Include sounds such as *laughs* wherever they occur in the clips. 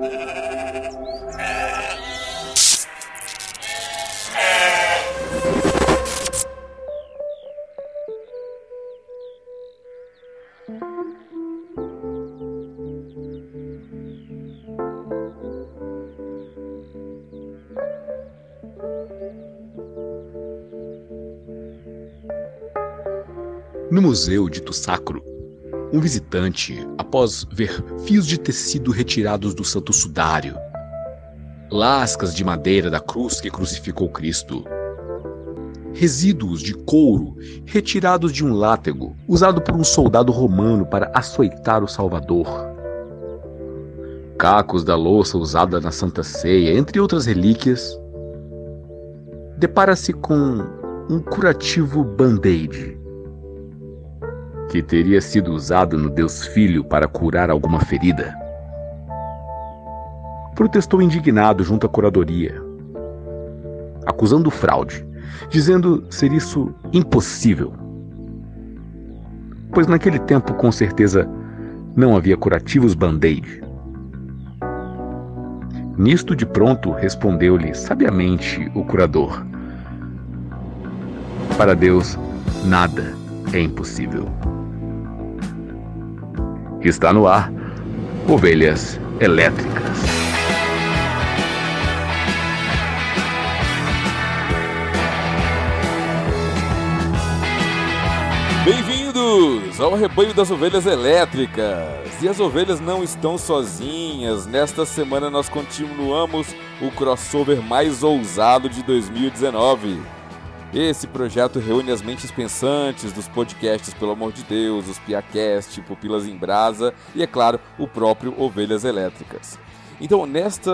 No Museu Dito Sacro, um visitante, após ver fios de tecido retirados do Santo Sudário, lascas de madeira da cruz que crucificou Cristo, resíduos de couro retirados de um látego usado por um soldado romano para açoitar o Salvador, cacos da louça usada na Santa Ceia, entre outras relíquias, depara-se com um curativo band-aid que teria sido usado no Deus Filho para curar alguma ferida. Protestou indignado junto à curadoria, acusando fraude, dizendo ser isso impossível. Pois naquele tempo, com certeza, não havia curativos band-aid. Nisto de pronto respondeu-lhe sabiamente o curador: Para Deus, nada é impossível. Está no ar Ovelhas Elétricas. Bem-vindos ao rebanho das ovelhas elétricas. E as ovelhas não estão sozinhas. Nesta semana nós continuamos o crossover mais ousado de 2019. Esse projeto reúne as mentes pensantes dos podcasts Pelo Amor de Deus, os Piacast, Pupilas em Brasa e, é claro, o próprio Ovelhas Elétricas. Então, nesta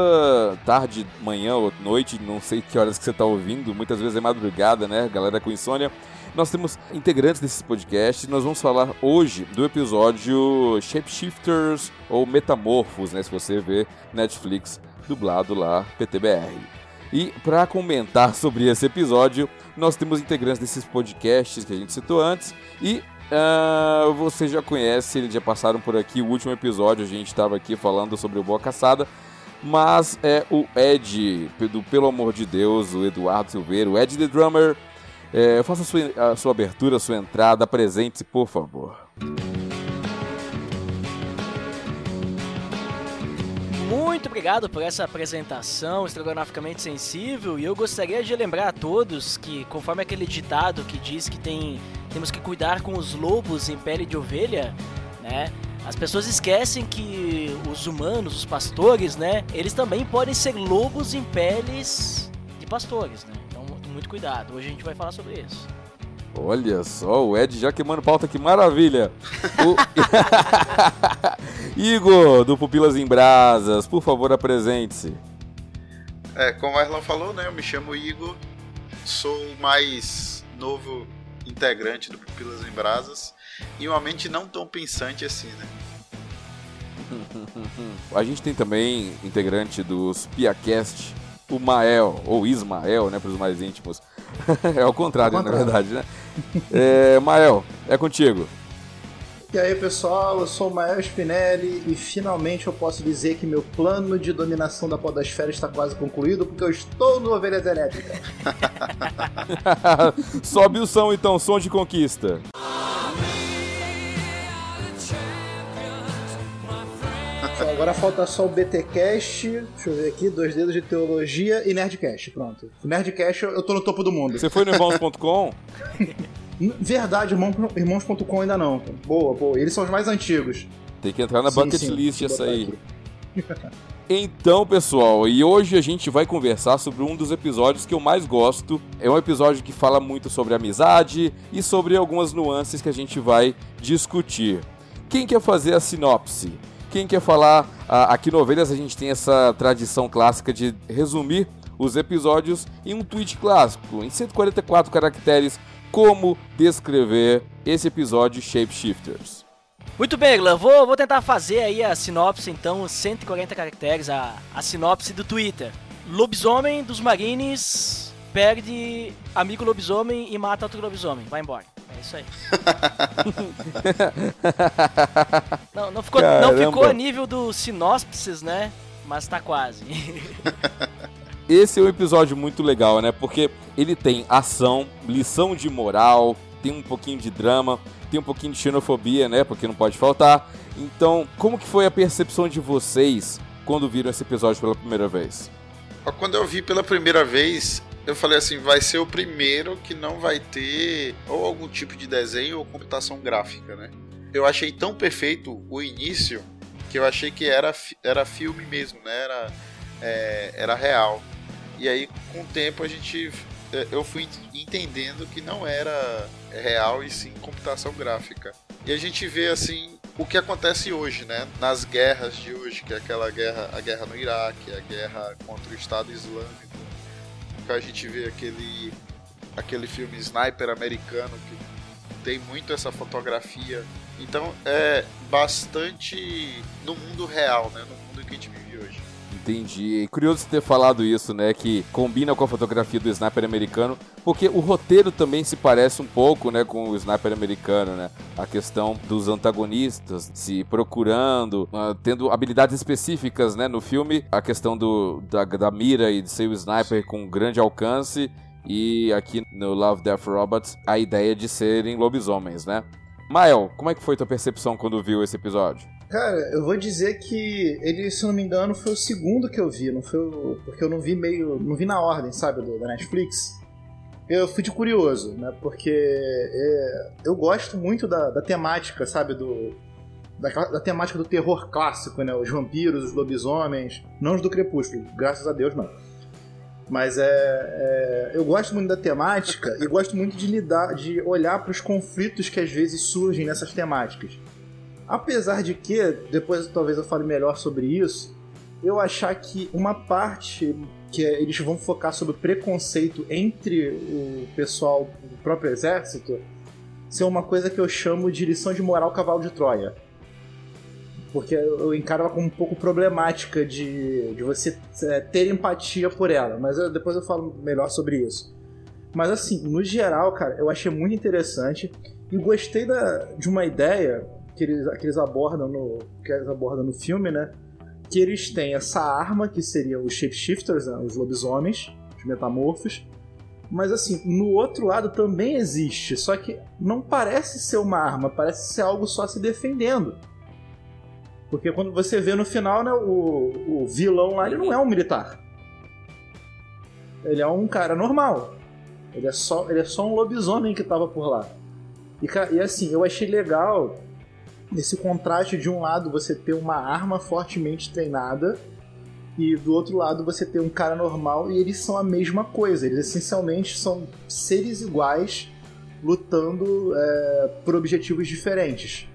tarde, manhã ou noite, não sei que horas que você está ouvindo, muitas vezes é madrugada, né, galera com insônia, nós temos integrantes desses podcasts. Nós vamos falar hoje do episódio Shapeshifters ou Metamorfos, né, se você vê Netflix dublado lá, PTBR. E para comentar *laughs* sobre esse episódio, nós temos integrantes desses podcasts que a gente citou antes e uh, você já conhece, eles já passaram por aqui. O último episódio a gente estava aqui falando sobre o Boa Caçada, mas é o Ed, do Pelo Amor de Deus, o Eduardo Silveira, o Ed the Drummer. É, faça a sua, a sua abertura, a sua entrada, apresente-se, por favor. Muito obrigado por essa apresentação estrogonoficamente sensível e eu gostaria de lembrar a todos que, conforme aquele ditado que diz que tem, temos que cuidar com os lobos em pele de ovelha, né? As pessoas esquecem que os humanos, os pastores, né? Eles também podem ser lobos em peles de pastores, né? Então, muito cuidado. Hoje a gente vai falar sobre isso. Olha só, o Ed já queimando pauta, que maravilha! O... *laughs* Igor, do Pupilas em Brasas, por favor, apresente-se. É, como o Erlan falou, né? Eu me chamo Igor, sou o mais novo integrante do Pupilas em Brasas e uma mente não tão pensante assim, né? *laughs* A gente tem também integrante dos Piacast, o Mael, ou Ismael, né, para os mais íntimos. *laughs* é o contrário, na verdade, né? É, Mael, é contigo. E aí, pessoal, eu sou o Mael Spinelli e finalmente eu posso dizer que meu plano de dominação da podosfera está quase concluído porque eu estou no Ovelhas Elétricas. *laughs* Sobe o som então, som de conquista. Agora falta só o BTcast, deixa eu ver aqui, dois dedos de teologia e Nerdcast, pronto. Nerdcast eu tô no topo do mundo. Você foi no irmãos.com? *laughs* Verdade, irmãos.com ainda não. Boa, boa. Eles são os mais antigos. Tem que entrar na sim, bucket sim, list essa aí. *laughs* *laughs* Então, pessoal, e hoje a gente vai conversar sobre um dos episódios que eu mais gosto. É um episódio que fala muito sobre amizade e sobre algumas nuances que a gente vai discutir. Quem quer fazer a sinopse? Quem quer falar? Aqui no Ovelhas a gente tem essa tradição clássica de resumir os episódios em um tweet clássico, em 144 caracteres, como descrever esse episódio Shapeshifters. Muito bem, Glan, vou, vou tentar fazer aí a sinopse, então, 140 caracteres, a, a sinopse do Twitter. Lobisomem dos Marines perde amigo lobisomem e mata outro lobisomem. Vai embora. É isso aí. *laughs* não, não, ficou, não ficou a nível do sinopses, né? mas tá quase. *laughs* Esse é um episódio muito legal, né? Porque ele tem ação, lição de moral, tem um pouquinho de drama, tem um pouquinho de xenofobia, né? Porque não pode faltar. Então, como que foi a percepção de vocês quando viram esse episódio pela primeira vez? Quando eu vi pela primeira vez, eu falei assim, vai ser o primeiro que não vai ter ou algum tipo de desenho ou computação gráfica, né? Eu achei tão perfeito o início que eu achei que era, era filme mesmo, né? Era, é, era real. E aí, com o tempo, a gente é, eu fui entendendo que não era real e sim computação gráfica. E a gente vê assim o que acontece hoje, né? Nas guerras de hoje, que é aquela guerra, a guerra no Iraque, a guerra contra o Estado Islâmico, que a gente vê aquele aquele filme Sniper americano que tem muito essa fotografia. Então é bastante no mundo real, né? No mundo que a gente vive. Entendi. E curioso ter falado isso, né? Que combina com a fotografia do sniper americano, porque o roteiro também se parece um pouco, né, com o sniper americano, né? A questão dos antagonistas se procurando, uh, tendo habilidades específicas, né? No filme, a questão do, da, da mira e de ser o sniper com grande alcance. E aqui no Love, Death, Robots, a ideia de serem lobisomens, né? Mael, como é que foi tua percepção quando viu esse episódio? Cara, eu vou dizer que ele, se não me engano, foi o segundo que eu vi, não foi o, porque eu não vi meio, não vi na ordem, sabe, do, da Netflix. Eu fui de curioso, né? Porque é, eu gosto muito da, da temática, sabe, do da, da, temática do terror clássico, né? Os vampiros, os lobisomens, não os do Crepúsculo, graças a Deus não. Mas é, é, eu gosto muito da temática e gosto muito de lidar, de olhar para os conflitos que às vezes surgem nessas temáticas. Apesar de que, depois talvez eu fale melhor sobre isso, eu achar que uma parte que é, eles vão focar sobre preconceito entre o pessoal do próprio exército ser uma coisa que eu chamo de lição de moral cavalo de Troia. Porque eu encaro ela como um pouco problemática de, de você é, ter empatia por ela. Mas eu, depois eu falo melhor sobre isso. Mas assim, no geral, cara, eu achei muito interessante e gostei da, de uma ideia que eles, que eles abordam no que eles abordam no filme, né? Que eles têm essa arma que seriam os shapeshifters, né? os lobisomens, os metamorfos. Mas assim, no outro lado também existe, só que não parece ser uma arma, parece ser algo só se defendendo. Porque quando você vê no final, né, o, o vilão lá, ele não é um militar. Ele é um cara normal. Ele é só, ele é só um lobisomem que tava por lá. E, e assim, eu achei legal esse contraste de um lado você ter uma arma fortemente treinada e do outro lado você ter um cara normal e eles são a mesma coisa. Eles essencialmente são seres iguais lutando é, por objetivos diferentes.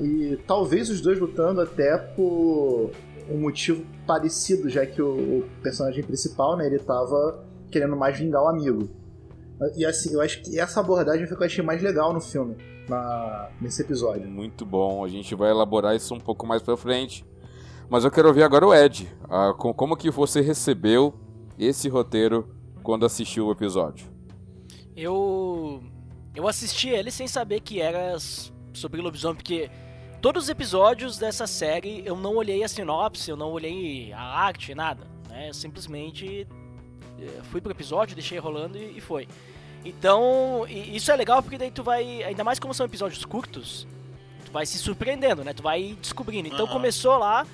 E talvez os dois lutando até por um motivo parecido, já que o personagem principal, né, ele tava querendo mais vingar o amigo. E assim, eu acho que essa abordagem foi o que eu achei mais legal no filme na, nesse episódio. Muito bom, a gente vai elaborar isso um pouco mais pra frente. Mas eu quero ouvir agora o Ed. Ah, como que você recebeu esse roteiro quando assistiu o episódio? Eu eu assisti ele sem saber que era sobre lobisomem, porque todos os episódios dessa série eu não olhei a sinopse, eu não olhei a arte, nada. Né? Eu simplesmente eh, fui pro episódio, deixei rolando e, e foi. Então, isso é legal porque daí tu vai, ainda mais como são episódios curtos, tu vai se surpreendendo, né? Tu vai descobrindo. Então uhum. começou lá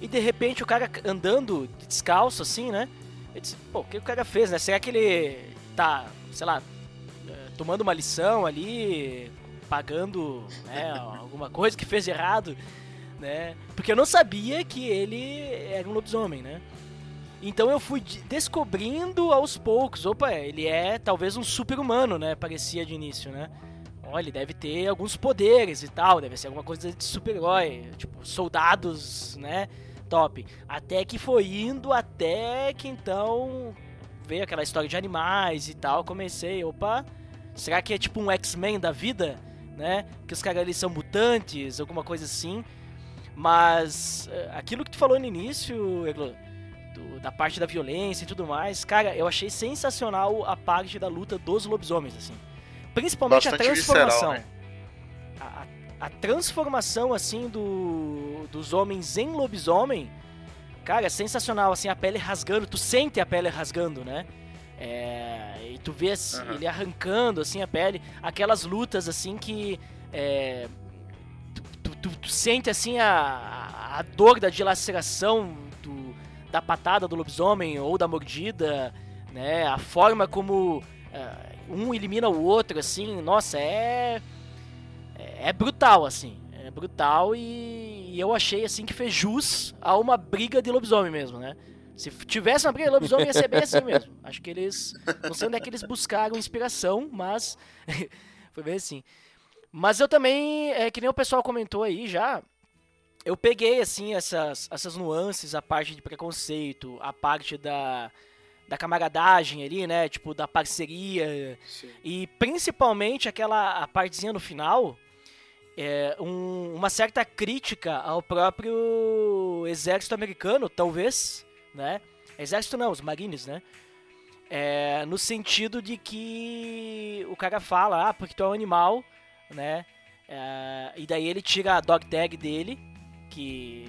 e de repente o cara andando descalço assim, né? Eu disse, pô, o que o cara fez, né? Será que ele tá, sei lá, eh, tomando uma lição ali, pagando né, *laughs* alguma coisa que fez errado, né? Porque eu não sabia que ele era um lobisomem, né? Então eu fui descobrindo aos poucos. Opa, ele é talvez um super-humano, né? Parecia de início, né? Olha, ele deve ter alguns poderes e tal, deve ser alguma coisa de super-herói, tipo, soldados, né? Top. Até que foi indo até que então veio aquela história de animais e tal. Comecei, opa, será que é tipo um X-Men da vida, né? Que os caras ali são mutantes, alguma coisa assim. Mas eh, aquilo que tu falou no início, Eglo, do, da parte da violência e tudo mais. Cara, eu achei sensacional a parte da luta dos lobisomens, assim. Principalmente Bastante a transformação. Visceral, né? a, a, transformação, assim, do, dos homens em lobisomem Cara, é sensacional, assim, a pele rasgando, tu sente a pele rasgando, né? É, e tu vê uhum. ele arrancando, assim, a pele, aquelas lutas, assim, que é, tu, tu, tu, sente, assim, a, a dor da dilaceração da patada do lobisomem ou da mordida, né? A forma como é, um elimina o outro, assim, nossa, é, é, é brutal, assim. É brutal e, e, eu achei, assim, que fez jus a uma briga de lobisomem mesmo, né? Se tivesse uma briga de lobisomem, ia ser bem assim mesmo. *laughs* Acho que eles. Não sei onde é que eles buscaram inspiração, mas. *laughs* foi bem assim. Mas eu também, é, que nem o pessoal comentou aí já, eu peguei, assim, essas, essas nuances, a parte de preconceito, a parte da da camaradagem ali, né? Tipo, da parceria. Sim. E principalmente aquela a partezinha no final. É, um, uma certa crítica ao próprio exército americano, talvez, né? Exército não, os marines, né? É, no sentido de que o cara fala, ah, porque tu é um animal, né? É, e daí ele tira a dog tag dele, que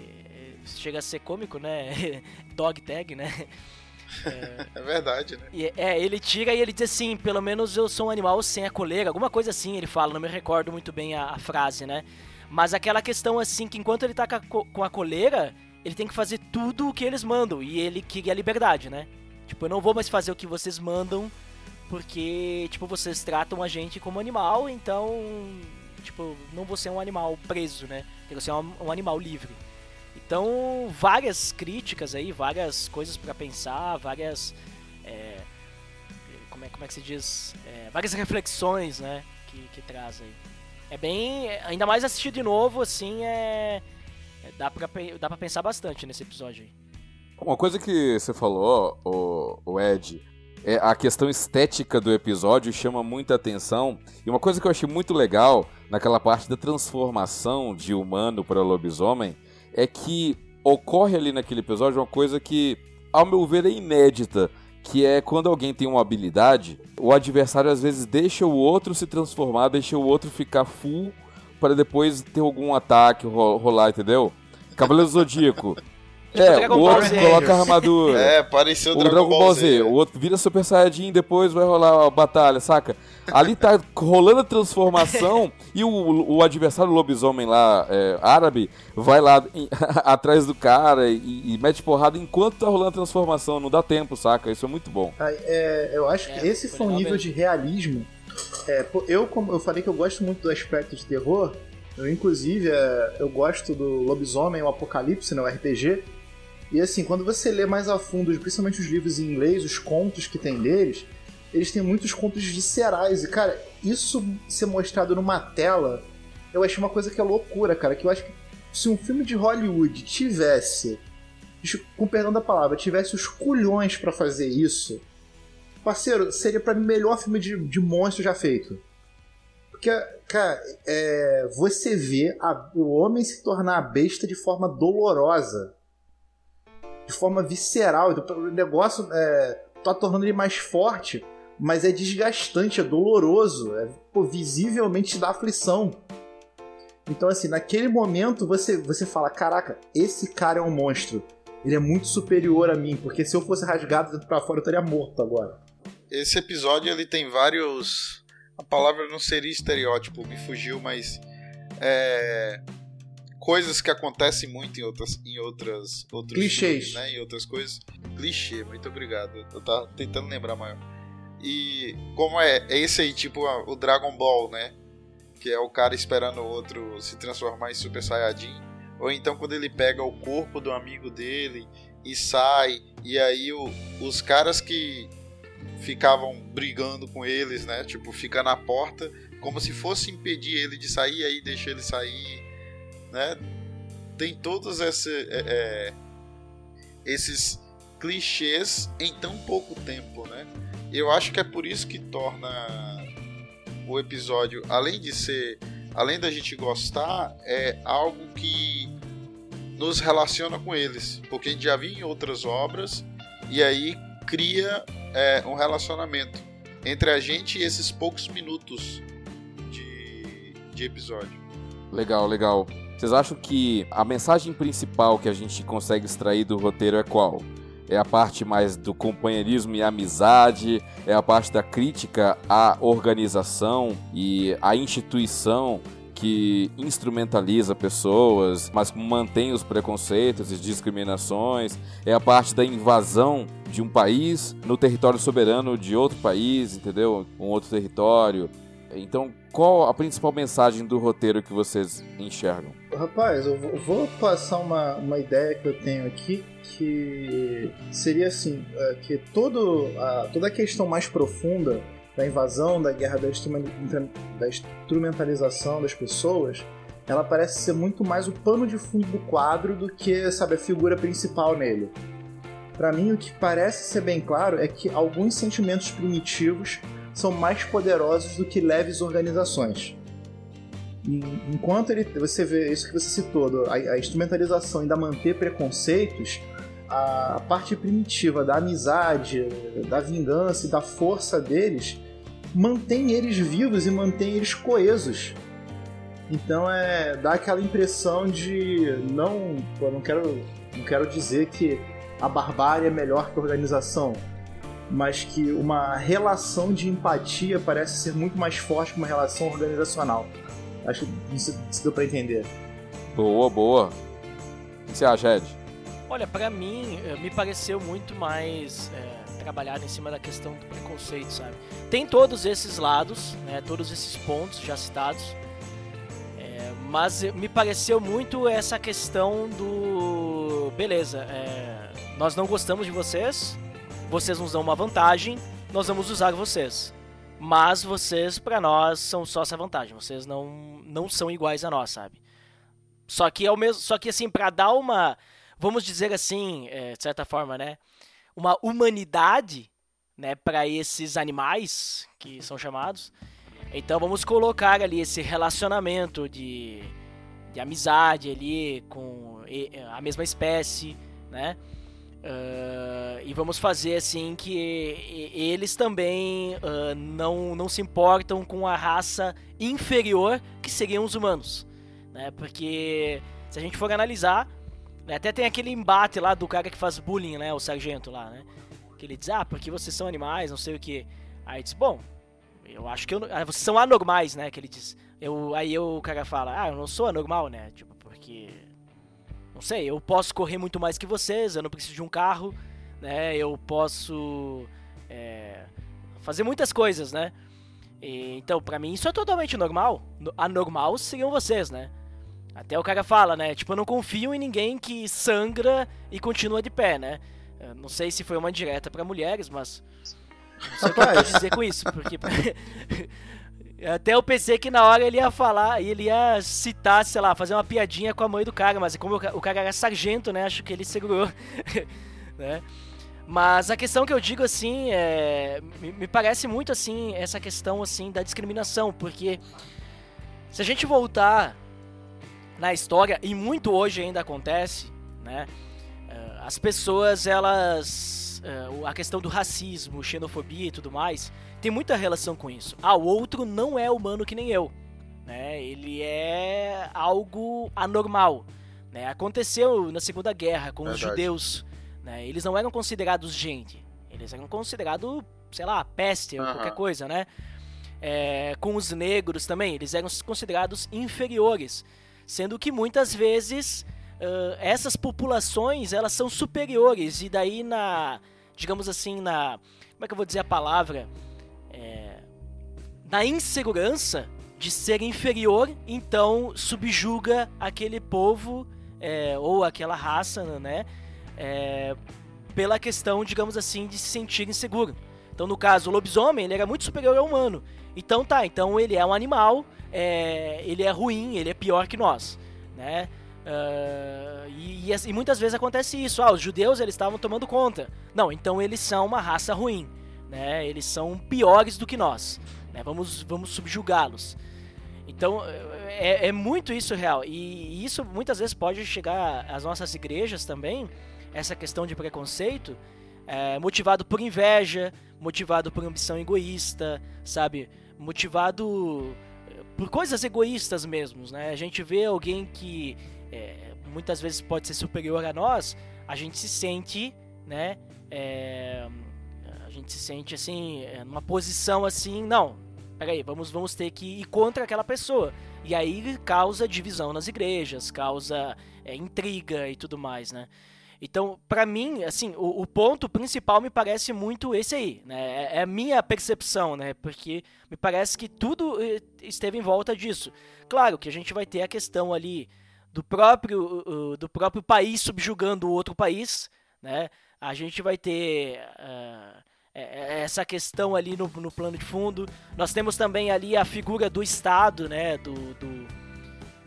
chega a ser cômico, né? *laughs* dog tag, né? É, é verdade, né? E, é, ele tira e ele diz assim: pelo menos eu sou um animal sem a coleira. Alguma coisa assim ele fala, não me recordo muito bem a, a frase, né? Mas aquela questão assim, que enquanto ele tá com a, com a coleira, ele tem que fazer tudo o que eles mandam. E ele queria a liberdade, né? Tipo, eu não vou mais fazer o que vocês mandam, porque, tipo, vocês tratam a gente como animal, então, tipo, não vou ser um animal preso, né? Que ser um, um animal livre. Então, várias críticas aí, várias coisas para pensar, várias. É, como, é, como é que se diz? É, várias reflexões, né? Que, que traz aí. É bem. Ainda mais assistir de novo, assim, é. é dá, pra, dá pra pensar bastante nesse episódio aí. Uma coisa que você falou, o, o Ed, é a questão estética do episódio chama muita atenção. E uma coisa que eu achei muito legal naquela parte da transformação de humano para lobisomem é que ocorre ali naquele episódio uma coisa que, ao meu ver, é inédita. Que é quando alguém tem uma habilidade, o adversário às vezes deixa o outro se transformar, deixa o outro ficar full para depois ter algum ataque rolar, entendeu? Cavaleiro Zodíaco. Tipo é, o outro coloca a armadura. *laughs* É, pareceu o Dragon, Dragon Ball Z. Z. O outro vira Super Saiyajin, depois vai rolar a batalha, saca? Ali tá rolando a transformação *laughs* e o, o adversário lobisomem lá, é, árabe, vai lá em, *laughs* atrás do cara e, e, mete porrada enquanto tá rolando a transformação. Não dá tempo, saca? Isso é muito bom. É, eu acho que é, esse foi um nível de realismo. É, eu, como eu falei que eu gosto muito do aspecto de terror, eu, inclusive, é, eu gosto do Lobisomem, o Apocalipse, né, o RPG, e assim, quando você lê mais a fundo, principalmente os livros em inglês, os contos que tem deles, eles têm muitos contos viscerais. E, cara, isso ser mostrado numa tela, eu achei uma coisa que é loucura, cara. Que eu acho que se um filme de Hollywood tivesse, com perdão da palavra, tivesse os culhões para fazer isso, parceiro, seria para mim o melhor filme de, de monstro já feito. Porque, cara, é, você vê a, o homem se tornar a besta de forma dolorosa de forma visceral. Então, o negócio é, tá tornando ele mais forte, mas é desgastante, é doloroso, é pô, visivelmente dá aflição. Então, assim, naquele momento você, você fala: caraca, esse cara é um monstro. Ele é muito superior a mim, porque se eu fosse rasgado dentro pra fora eu estaria morto agora. Esse episódio ele tem vários. A palavra não seria estereótipo, me fugiu, mas. É coisas que acontecem muito em outras em outras outros clichês, filmes, né, em outras coisas. Clichê, muito obrigado. Eu tava tentando lembrar maior. E como é, é esse aí tipo o Dragon Ball, né? Que é o cara esperando o outro se transformar em Super Saiyajin, ou então quando ele pega o corpo do amigo dele e sai, e aí o, os caras que ficavam brigando com eles, né? Tipo, fica na porta, como se fosse impedir ele de sair, aí deixa ele sair né? Tem todos esse, é, é, esses clichês em tão pouco tempo, né? Eu acho que é por isso que torna o episódio, além de ser, além da gente gostar, é algo que nos relaciona com eles, porque a gente já viu em outras obras e aí cria é, um relacionamento entre a gente e esses poucos minutos de, de episódio. Legal, legal. Vocês acham que a mensagem principal que a gente consegue extrair do roteiro é qual? É a parte mais do companheirismo e amizade? É a parte da crítica à organização e à instituição que instrumentaliza pessoas, mas mantém os preconceitos e discriminações? É a parte da invasão de um país no território soberano de outro país, entendeu? Um outro território. Então, qual a principal mensagem do roteiro que vocês enxergam? Rapaz, eu vou passar uma, uma ideia que eu tenho aqui que seria assim, é, que todo a, toda a questão mais profunda da invasão, da guerra, da, da instrumentalização das pessoas, ela parece ser muito mais o pano de fundo do quadro do que, sabe, a figura principal nele. Para mim, o que parece ser bem claro é que alguns sentimentos primitivos são mais poderosos do que leves organizações. Enquanto ele, você vê isso que você citou, a, a instrumentalização ainda manter preconceitos, a parte primitiva da amizade, da vingança e da força deles mantém eles vivos e mantém eles coesos. Então é dá aquela impressão de não, pô, não quero não quero dizer que a barbárie é melhor que a organização, mas que uma relação de empatia parece ser muito mais forte que uma relação organizacional. Acho que isso, isso deu para entender. Boa, boa. O que você acha, Ed? Olha, para mim, eh, me pareceu muito mais é, trabalhado em cima da questão do preconceito, sabe? Tem todos esses lados, né, todos esses pontos já citados, é, mas me pareceu muito essa questão do. Beleza, é, nós não gostamos de vocês, vocês nos dão uma vantagem, nós vamos usar vocês. Mas vocês, para nós, são só essa vantagem. Vocês não, não são iguais a nós, sabe? Só que, ao mesmo, só que assim, para dar uma vamos dizer assim, é, de certa forma, né, uma humanidade, né, para esses animais que são chamados. Então vamos colocar ali esse relacionamento de, de amizade ali com a mesma espécie, né? Uh, e vamos fazer assim que eles também uh, não, não se importam com a raça inferior que seriam os humanos, né? Porque se a gente for analisar, né, até tem aquele embate lá do cara que faz bullying, né? O sargento lá, né? Que ele diz, ah, porque vocês são animais, não sei o que. Aí diz, bom, eu acho que eu, ah, vocês são anormais, né? Que ele diz. Eu, aí eu, o cara fala, ah, eu não sou anormal, né? Tipo, porque. Não sei, eu posso correr muito mais que vocês, eu não preciso de um carro, né? Eu posso. É, fazer muitas coisas, né? E, então, pra mim, isso é totalmente normal. Anormal seriam vocês, né? Até o cara fala, né? Tipo, eu não confio em ninguém que sangra e continua de pé, né? Eu não sei se foi uma direta para mulheres, mas. Não sei o que eu quero dizer com isso, porque. *laughs* *laughs* Até eu pensei que na hora ele ia falar, ele ia citar, sei lá, fazer uma piadinha com a mãe do cara, mas como o cara era sargento, né? Acho que ele segurou, *laughs* né? Mas a questão que eu digo assim, é, me, parece muito assim essa questão assim da discriminação, porque se a gente voltar na história e muito hoje ainda acontece, né? Eh, as pessoas, elas. Eh, a questão do racismo, xenofobia e tudo mais, tem muita relação com isso. Ah, o outro não é humano que nem eu. Né? Ele é algo anormal. Né? Aconteceu na Segunda Guerra com Verdade. os judeus. Né? Eles não eram considerados gente. Eles eram considerados, sei lá, peste ou qualquer coisa, né? É, com os negros também, eles eram considerados inferiores sendo que muitas vezes uh, essas populações elas são superiores e daí na, digamos assim, na, como é que eu vou dizer a palavra, é, na insegurança de ser inferior, então subjuga aquele povo é, ou aquela raça, né, é, pela questão, digamos assim, de se sentir inseguro. Então, no caso, o lobisomem ele era muito superior ao humano. Então tá, então ele é um animal, é, ele é ruim, ele é pior que nós, né? Uh, e, e, e, muitas vezes acontece isso. Ah, os judeus eles estavam tomando conta. Não, então eles são uma raça ruim, né? Eles são piores do que nós. Né? Vamos, vamos subjugá-los. Então é, é, muito isso real. E, isso muitas vezes pode chegar às nossas igrejas também. Essa questão de preconceito, é, motivado por inveja, motivado por ambição egoísta, sabe? Motivado por coisas egoístas mesmo, né? A gente vê alguém que é, muitas vezes pode ser superior a nós, a gente se sente, né? É, a gente se sente assim, é, numa posição assim, não, peraí, vamos, vamos ter que ir contra aquela pessoa. E aí causa divisão nas igrejas, causa é, intriga e tudo mais, né? Então, para mim, assim, o, o, ponto principal me parece muito esse aí, né? É, é a minha percepção, né? Porque me parece que tudo eh, esteve em volta disso. Claro que a gente vai ter a questão ali do próprio, do próprio país subjugando o outro país, né? A gente vai ter uh, essa questão ali no, no plano de fundo. Nós temos também ali a figura do Estado, né? Do, do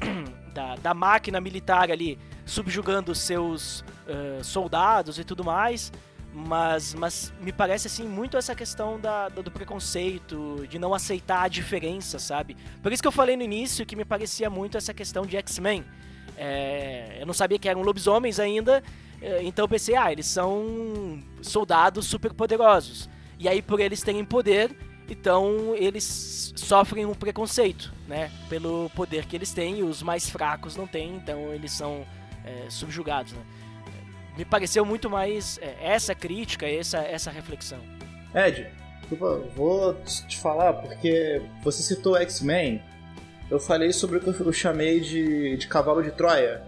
*clears throat* da, da máquina militar ali subjugando seus uh, soldados e tudo mais. Mas, mas me parece assim muito essa questão da, do preconceito, de não aceitar a diferença, sabe? Por isso que eu falei no início que me parecia muito essa questão de X-Men. É, eu não sabia que eram lobisomens ainda, é, então eu pensei, ah, eles são soldados super poderosos. E aí, por eles terem poder, então eles sofrem um preconceito, né? Pelo poder que eles têm, e os mais fracos não têm, então eles são é, subjugados. Né? Me pareceu muito mais é, essa crítica, essa, essa reflexão. Ed, vou te falar porque você citou X-Men. Eu falei sobre o que eu chamei de, de cavalo de Troia.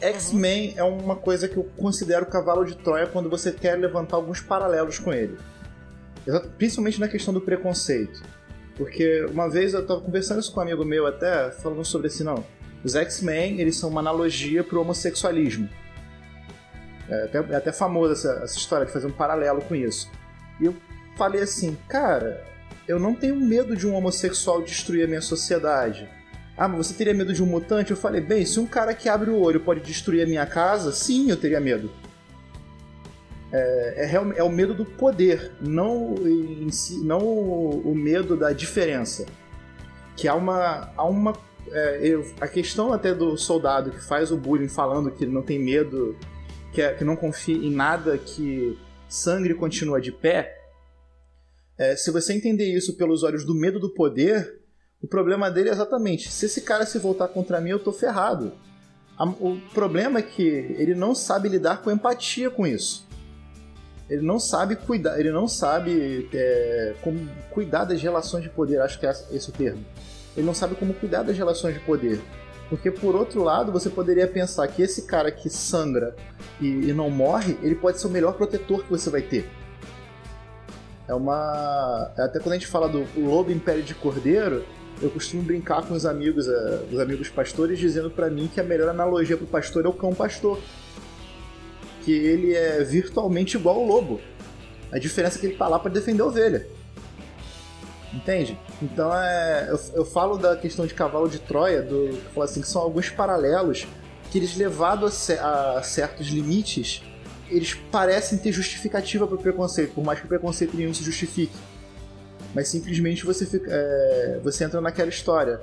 X-Men é uma coisa que eu considero cavalo de Troia quando você quer levantar alguns paralelos com ele. Principalmente na questão do preconceito. Porque uma vez eu estava conversando isso com um amigo meu até, falando sobre assim, não, os X-Men, eles são uma analogia para o homossexualismo. É até, é até famosa essa, essa história de fazer um paralelo com isso. E eu falei assim, cara, eu não tenho medo de um homossexual destruir a minha sociedade. Ah, mas você teria medo de um mutante? Eu falei, bem, se um cara que abre o olho pode destruir a minha casa, sim, eu teria medo. É, é, é o medo do poder, não, si, não o, o, medo da diferença. Que há uma, há uma é, eu, a questão até do soldado que faz o bullying falando que não tem medo, que, é, que não confia em nada, que sangue continua de pé. É, se você entender isso pelos olhos do medo do poder, o problema dele é exatamente: se esse cara se voltar contra mim, eu tô ferrado. O problema é que ele não sabe lidar com empatia com isso. Ele não sabe cuidar, ele não sabe é, como cuidar das relações de poder, acho que é esse o termo ele não sabe como cuidar das relações de poder. Porque, por outro lado, você poderia pensar que esse cara que sangra e, e não morre, ele pode ser o melhor protetor que você vai ter. É uma. Até quando a gente fala do lobo império de cordeiro, eu costumo brincar com os amigos, uh, os amigos pastores, dizendo para mim que a melhor analogia pro pastor é o cão pastor. Que ele é virtualmente igual ao lobo. A diferença é que ele tá lá para defender a ovelha. Entende? Então é, eu, eu, falo da questão de cavalo de Troia, do, que, assim, que são alguns paralelos que eles levados a, a certos limites, eles parecem ter justificativa para o preconceito, por mais que o preconceito nenhum se justifique. Mas simplesmente você, fica, é, você entra naquela história.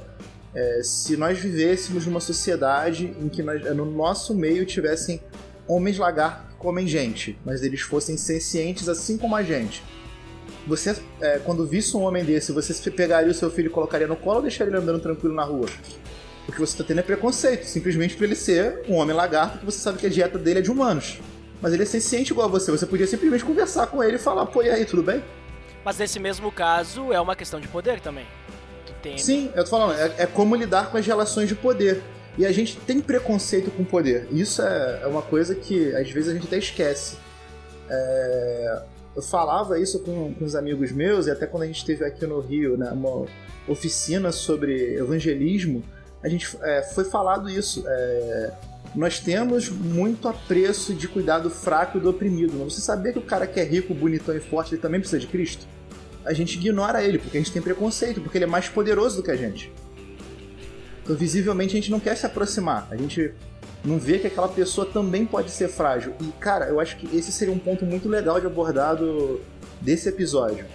É, se nós vivêssemos numa sociedade em que nós, no nosso meio tivessem homens lagartos que comem gente, mas eles fossem sencientes assim como a gente, você, é, quando visse um homem desse, você pegaria o seu filho e colocaria no colo ou deixaria ele andando tranquilo na rua? Porque você está tendo é preconceito, simplesmente por ele ser um homem lagarto que você sabe que a dieta dele é de humanos. Mas ele é senciente igual a você, você podia simplesmente conversar com ele e falar, pô, e aí, tudo bem? Mas nesse mesmo caso, é uma questão de poder também. Tem... Sim, eu tô falando, é, é, como lidar com as relações de poder. E a gente tem preconceito com poder. Isso é, é uma coisa que às vezes a gente até esquece. É, eu falava isso com, com os amigos meus, e até quando a gente esteve aqui no Rio, né, uma oficina sobre evangelismo, a gente é, foi falado isso. É, nós temos muito apreço de cuidar do fraco e do oprimido. Você sabia que o cara que é rico, bonitão e forte, ele também precisa de Cristo? A gente ignora ele, porque a gente tem preconceito, porque ele é mais poderoso do que a gente. Então, visivelmente, a gente não quer se aproximar. A gente não vê que aquela pessoa também pode ser frágil. E, cara, eu acho que esse seria um ponto muito legal de abordado desse episódio.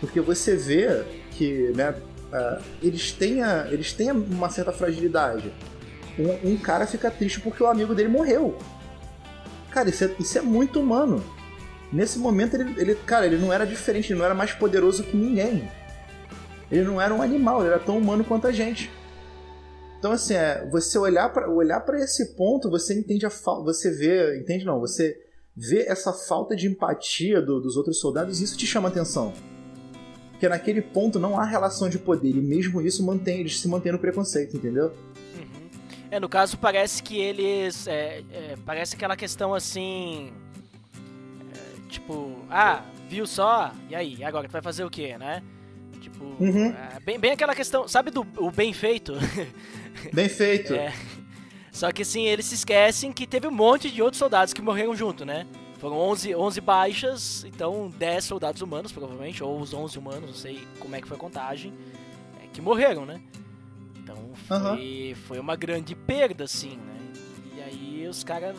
Porque você vê que, né, uh, eles, têm a, eles têm uma certa fragilidade. Um, um, cara fica triste porque o amigo dele morreu. Cara, isso é, isso é muito humano. Nesse momento, ele, ele, cara, ele não era diferente, ele não era mais poderoso que ninguém. Ele não era um animal, ele era tão humano quanto a gente. Então, assim, é, você olhar para olhar para esse ponto, você entende a falta. Você vê. Entende não? Você vê essa falta de empatia do, dos outros soldados e isso te chama atenção. Porque naquele ponto não há relação de poder e mesmo isso mantém, eles se mantêm no preconceito, entendeu? É, no caso parece que eles. É, é, parece aquela questão assim. É, tipo, ah, viu só? E aí? Agora? Tu vai fazer o quê, né? Tipo, Uhum. é, bem, bem aquela questão. Sabe do o bem feito? *laughs* Bem feito. É. Só que assim, eles se esquecem que teve um monte de outros soldados que morreram junto, né? Foram 11, 11 baixas, então 10 soldados humanos, provavelmente, ou os 11 humanos, não sei como é que foi a contagem, é, que morreram, né? Então foi, foi uma grande perda, assim, né? E aí os caras.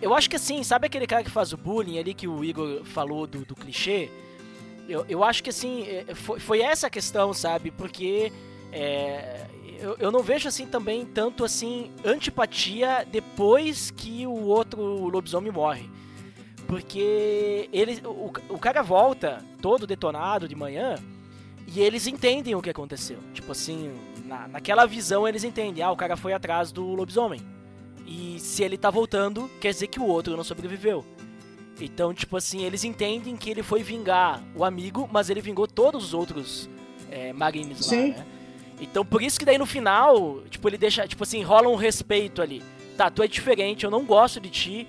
Eu acho que assim, sabe aquele cara que faz o bullying ali que o Igor falou do, do clichê? Eu, eu acho que assim, é, foi, foi essa a questão, sabe? Porque é, eu, eu não vejo assim também tanto assim antipatia depois que o outro lobisomem morre. Porque ele, o, o cara volta todo detonado de manhã e eles entendem o que aconteceu. Tipo assim, na, naquela visão eles entendem, ah, o cara foi atrás do lobisomem. E se ele tá voltando, quer dizer que o outro não sobreviveu. Então, tipo assim, eles entendem que ele foi vingar o amigo, mas ele vingou todos os outros é, marines lá, Sim. né? Então, por isso que daí no final, tipo, ele deixa, tipo assim, rola um respeito ali. Tá, tu é diferente, eu não gosto de ti,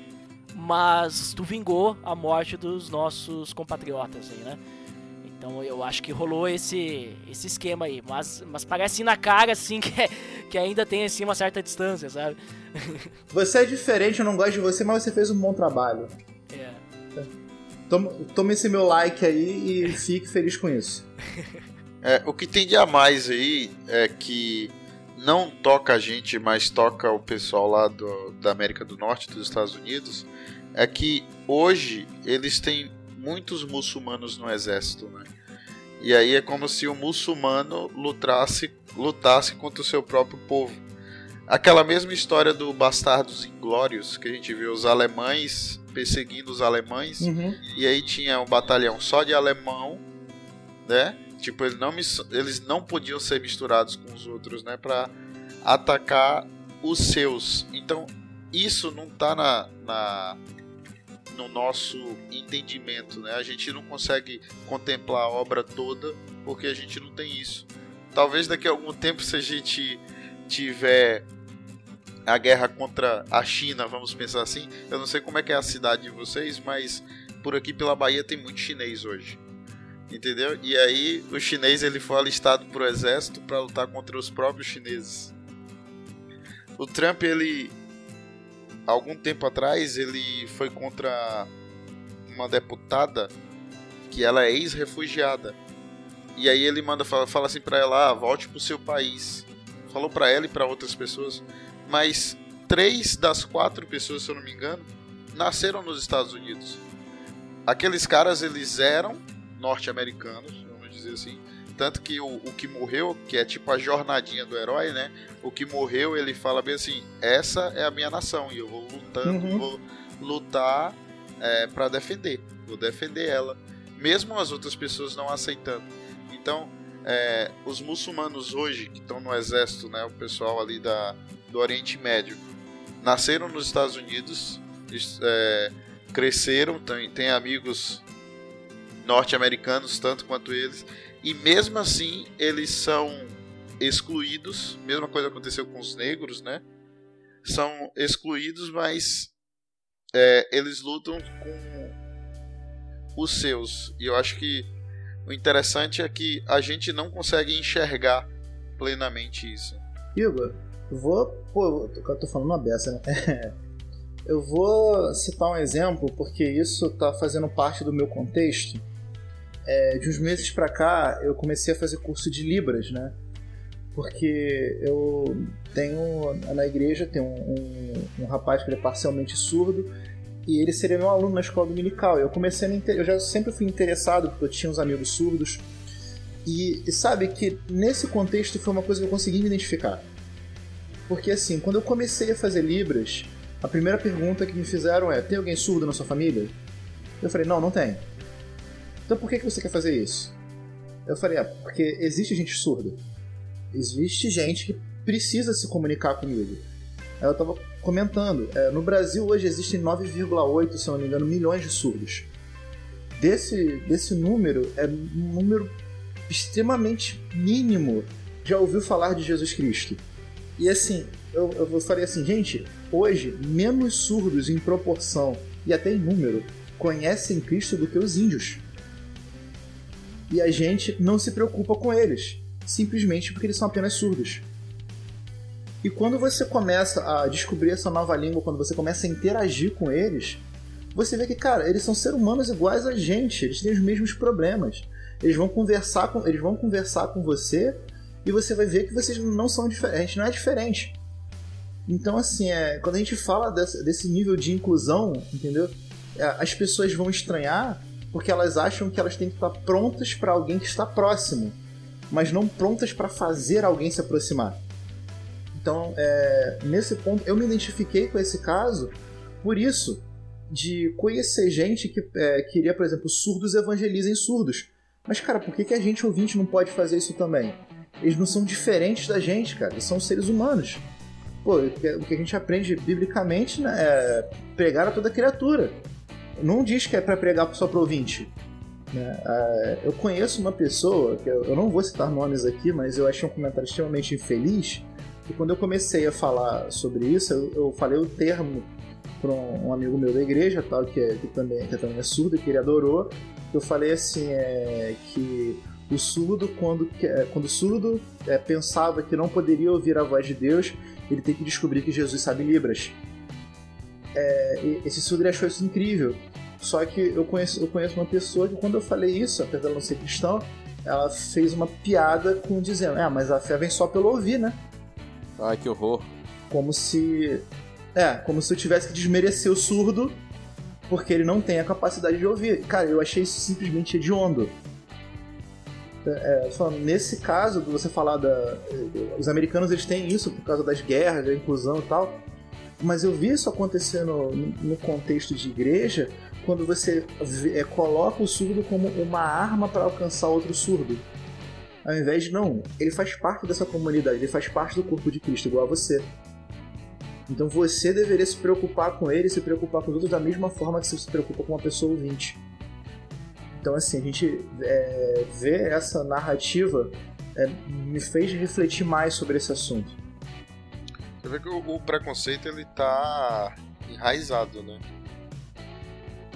mas tu vingou a morte dos nossos compatriotas aí, né? Então eu acho que rolou esse, esse esquema aí, mas, mas parece na cara, assim, *laughs* que, é- que ainda tem, assim, uma certa distância, sabe? *laughs* Você é diferente, eu não gosto de você, mas você fez um bom trabalho. É. Toma, toma esse meu like aí e fique feliz com isso. *laughs* É, o que tem de a mais aí é que não toca a gente, mas toca o pessoal lá do, da América do Norte, dos Estados Unidos, é que hoje eles têm muitos muçulmanos no exército, né? E aí é como se o muçulmano lutasse, lutasse contra o seu próprio povo. Aquela mesma história do Bastardos Inglórios, que a gente viu os alemães perseguindo os alemães, Uhum. e aí tinha um batalhão só de alemão, né? Tipo, eles não, eles não podiam ser misturados com os outros, né? Pra atacar os seus. Então, isso não tá na, na- no nosso entendimento, né? A gente não consegue contemplar a obra toda porque a gente não tem isso. Talvez daqui a algum tempo, se a gente tiver a guerra contra a China, vamos pensar assim. Eu não sei como é que é a cidade de vocês, mas por aqui pela Bahia tem muito chinês hoje. Entendeu? E aí o chinês ele foi alistado pro exército para lutar contra os próprios chineses. O Trump ele algum tempo atrás ele foi contra uma deputada que ela é ex-refugiada. E aí ele manda fala, fala assim para ela, ah, volte pro seu país. Falou para ela e para outras pessoas, mas três das quatro pessoas, se eu não me engano, nasceram nos Estados Unidos. Aqueles caras eles eram norte-americanos, vamos dizer assim. Tanto que o, o que morreu, que é tipo a jornadinha do herói, né? O que morreu, ele fala bem assim: essa é a minha nação e eu vou lutando, Uhum. vou lutar é, para defender, vou defender ela, mesmo as outras pessoas não aceitando. Então, é, os muçulmanos hoje que estão no exército, né? O pessoal ali da, do Oriente Médio, nasceram nos Estados Unidos, é, cresceram, tem, tem amigos norte-americanos tanto quanto eles, e mesmo assim eles são excluídos. Mesma coisa aconteceu com os negros, né? São excluídos, mas é, eles lutam com os seus. E eu acho que o interessante é que a gente não consegue enxergar plenamente isso. Igor, eu vou. Pô, eu tô falando uma beça, né? *laughs* Eu vou citar um exemplo, porque isso tá fazendo parte do meu contexto. É, de uns meses pra cá, eu comecei a fazer curso de Libras, né? Porque eu tenho. Na igreja tem um, um, um rapaz que ele é parcialmente surdo e ele seria meu aluno na escola dominical. Eu comecei a. Eu já sempre fui interessado, porque eu tinha uns amigos surdos. E, e sabe que nesse contexto foi uma coisa que eu consegui me identificar. Porque assim, quando eu comecei a fazer Libras, a primeira pergunta que me fizeram é: tem alguém surdo na sua família? Eu falei: não, não tem. Então por que que você quer fazer isso? Eu falei, é, porque existe gente surda. Existe gente que precisa se comunicar comigo. Aí eu tava comentando, é, no Brasil hoje existem 9,8, se não me engano, milhões de surdos. Desse, desse número, é um número extremamente mínimo já ouviu falar de Jesus Cristo. E assim, eu, eu falei assim, gente, hoje, menos surdos em proporção e até em número conhecem Cristo do que os índios. E a gente não se preocupa com eles, simplesmente porque eles são apenas surdos. E quando você começa a descobrir essa nova língua, quando você começa a interagir com eles, você vê que, cara, eles são seres humanos iguais a gente, eles têm os mesmos problemas. Eles vão conversar com, eles vão conversar com você e você vai ver que vocês não são diferentes, não é diferente. Então, assim, é, quando a gente fala desse, desse nível de inclusão, entendeu? É, as pessoas vão estranhar porque elas acham que elas têm que estar prontas para alguém que está próximo, mas não prontas para fazer alguém se aproximar. Então, é, nesse ponto, eu me identifiquei com esse caso por isso, de conhecer gente que é, queria, por exemplo, surdos evangelizem surdos. Mas, cara, por que, que a gente ouvinte não pode fazer isso também? Eles não são diferentes da gente, cara. Eles são seres humanos. Pô, o que a gente aprende biblicamente né, é pregar a toda criatura. Não diz que é para pregar só pro ouvinte. Né? É, eu conheço uma pessoa, que eu não vou citar nomes aqui, mas eu achei um comentário extremamente infeliz, e quando eu comecei a falar sobre isso, eu, eu falei o termo para um, um, amigo meu da igreja, tal, que, é, que, também, que também é surdo, que ele adorou. Eu falei assim, é, que o surdo, quando, é, quando o surdo é, pensava que não poderia ouvir a voz de Deus, ele tem que descobrir que Jesus sabe Libras. É, esse surdo achou isso incrível. Só que eu conheço, eu conheço uma pessoa que, quando eu falei isso, apesar de ela não ser cristã, ela fez uma piada com dizendo: Ah, mas a fé vem só pelo ouvir, né? Ai, que horror. Como se. É, como se eu tivesse que desmerecer o surdo porque ele não tem a capacidade de ouvir. Cara, eu achei isso simplesmente hediondo. É, falando, nesse caso, você falar da. Os americanos eles têm isso por causa das guerras, da inclusão e tal. Mas eu vi isso acontecer no, contexto de igreja, quando você é, coloca o surdo como uma arma para alcançar outro surdo. Ao invés de, não, ele faz parte dessa comunidade, ele faz parte do corpo de Cristo, igual a você. Então você deveria se preocupar com ele, se preocupar com os outros da mesma forma que você se preocupa com uma pessoa ouvinte. Então, assim, a gente é, ver essa narrativa é, me fez refletir mais sobre esse assunto. Você vê que o, o preconceito ele tá enraizado, né?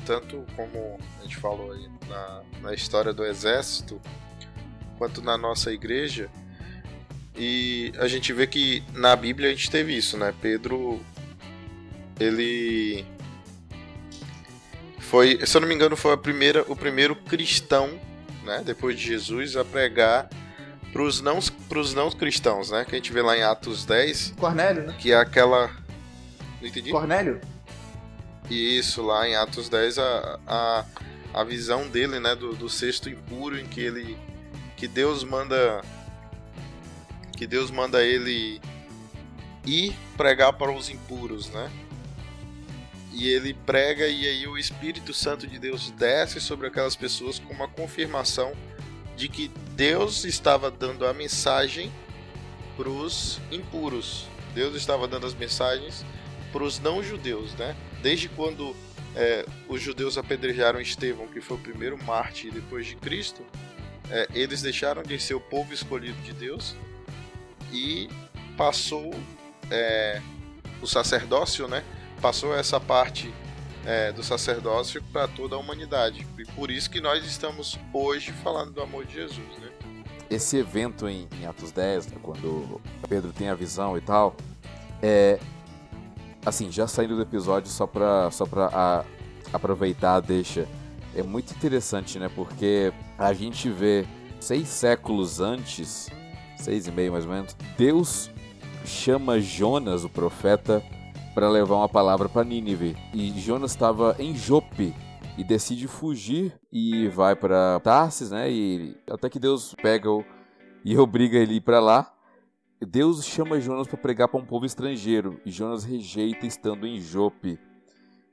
Tanto como a gente falou aí na, na história do exército, quanto na nossa igreja. E a gente vê que na Bíblia a gente teve isso, né? Pedro, ele foi, se eu não me engano, foi a primeira, o primeiro cristão, né? Depois de Jesus, a pregar para os não, pros não cristãos, né? Que a gente vê lá em Atos 10. Cornélio, né? Que é aquela. Não entendi? Cornélio? Isso, lá em Atos 10, a, a, a visão dele, né? Do, do sexto impuro, em que ele que Deus manda que Deus manda ele ir pregar para os impuros, né? E ele prega e aí o Espírito Santo de Deus desce sobre aquelas pessoas com uma confirmação de que Deus estava dando a mensagem para os impuros. Deus estava dando as mensagens para os não judeus, né? Desde quando é, os judeus apedrejaram Estevão, que foi o primeiro mártir depois de Cristo, é, eles deixaram de ser o povo escolhido de Deus e passou é, o sacerdócio, né? Passou essa parte é, do sacerdócio para toda a humanidade. E por isso que nós estamos hoje falando do amor de Jesus, né? Esse evento em, em Atos 10, né, quando Pedro tem a visão e tal, é assim, já saindo do episódio só para só aproveitar, deixa é muito interessante, né? Porque a gente vê seis séculos antes, seis e meio mais ou menos, Deus chama Jonas, o profeta, para levar uma palavra para Nínive. E Jonas estava em Jope e decide fugir e vai para Tarsis, né? E até que Deus pega o e *laughs* obriga ele a ir para lá. Deus chama Jonas para pregar para um povo estrangeiro e Jonas rejeita estando em Jope.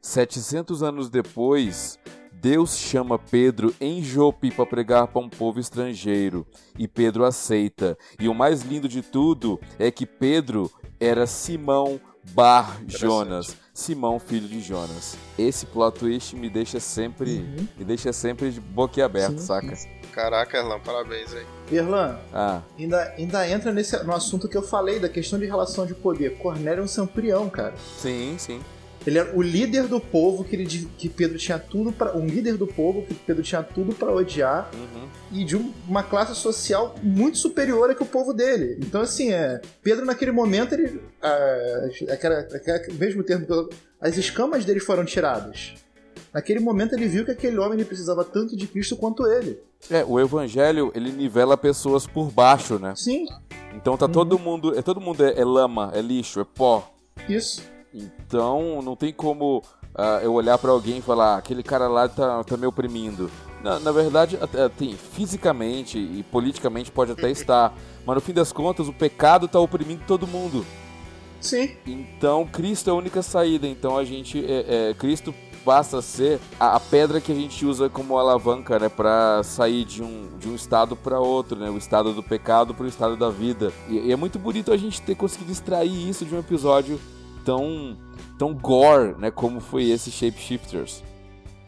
700 anos depois, Deus chama Pedro em Jope para pregar para um povo estrangeiro e Pedro aceita. E o mais lindo de tudo é que Pedro era Simão Bar Jonas, Simão filho de Jonas. Esse plot twist me deixa sempre, uhum. me deixa sempre de boquiaberto, sim, saca? Sim. Caraca, Erlan, parabéns aí. Erlan, ah. ainda, ainda entra nesse, no assunto que eu falei da questão de relação de poder. Cornélio é um centurião, cara. Sim, sim. Ele era o líder do povo que, ele, que Pedro tinha tudo para um líder do povo que Pedro tinha tudo para odiar uhum. e de uma classe social muito superior a que o povo dele. Então assim, é, Pedro naquele momento ele ah, aquela, aquela, mesmo termo que eu, as escamas dele foram tiradas. Naquele momento ele viu que aquele homem ele precisava tanto de Cristo quanto ele. É, o evangelho ele nivela pessoas por baixo, né? Sim. Então tá uhum. todo mundo, é todo mundo é, é lama, é lixo, é pó. Isso. Então não tem como uh, eu olhar para alguém e falar, ah, aquele cara lá tá, tá me oprimindo. Na, na verdade, até, tem, fisicamente e politicamente pode até estar, mas no fim das contas o pecado tá oprimindo todo mundo. Sim. Então Cristo é a única saída. Então a gente, é, é, Cristo basta ser a, a, pedra que a gente usa como alavanca, né, para sair de um, de um estado para outro, né, o estado do pecado para o estado da vida. E, e, é muito bonito a gente ter conseguido extrair isso de um episódio tão, tão gore, né, como foi esse Shapeshifters.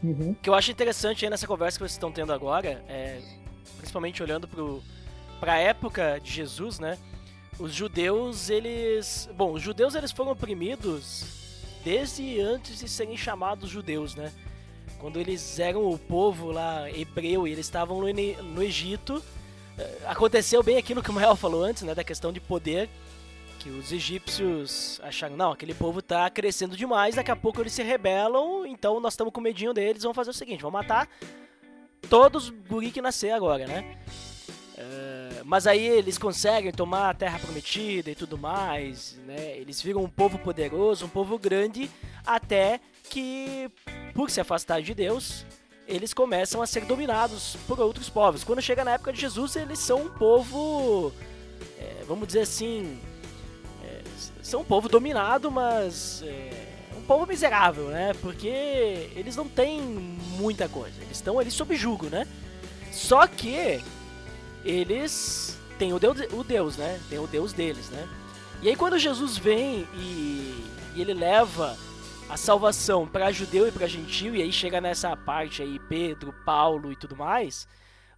Uhum. O que eu acho interessante aí nessa conversa que vocês estão tendo agora, é, principalmente olhando para a época de Jesus, né, os judeus, eles... Bom, os judeus eles foram oprimidos desde antes de serem chamados judeus, né? Quando eles eram o povo lá hebreu e eles estavam no, no Egito, é, aconteceu bem aquilo que o Mael falou antes, né, da questão de poder que os egípcios acharam, não, aquele povo tá crescendo demais, daqui a pouco eles se rebelam, então nós estamos com medinho deles, vamos fazer o seguinte, vamos matar todos os guri que nascer agora, né? Uh, mas aí eles conseguem tomar a terra prometida e tudo mais, né? Eles viram um povo poderoso, um povo grande, até que, por se afastar de Deus, eles começam a ser dominados por outros povos. Quando chega na época de Jesus, eles são um povo, é, vamos dizer assim, são um povo dominado, mas é, um povo miserável, né? Porque eles não têm muita coisa. Eles estão ali sob jugo, né? Só que eles têm o Deus, o Deus, né? Tem o Deus deles, né? E aí quando Jesus vem e, e ele leva a salvação para judeu e para gentil, e aí chega nessa parte aí, Pedro, Paulo e tudo mais,